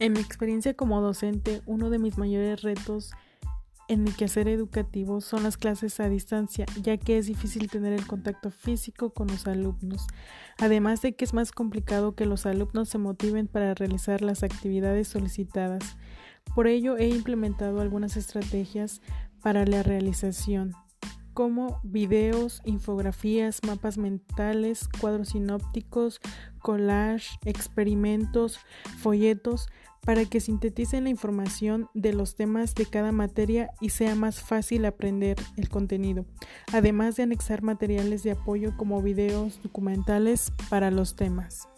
En mi experiencia como docente, uno de mis mayores retos en mi quehacer educativo son las clases a distancia, ya que es difícil tener el contacto físico con los alumnos, además de que es más complicado que los alumnos se motiven para realizar las actividades solicitadas. Por ello he implementado algunas estrategias para la realización como videos, infografías, mapas mentales, cuadros sinópticos, collage, experimentos, folletos, para que sinteticen la información de los temas de cada materia y sea más fácil aprender el contenido, además de anexar materiales de apoyo como videos documentales para los temas.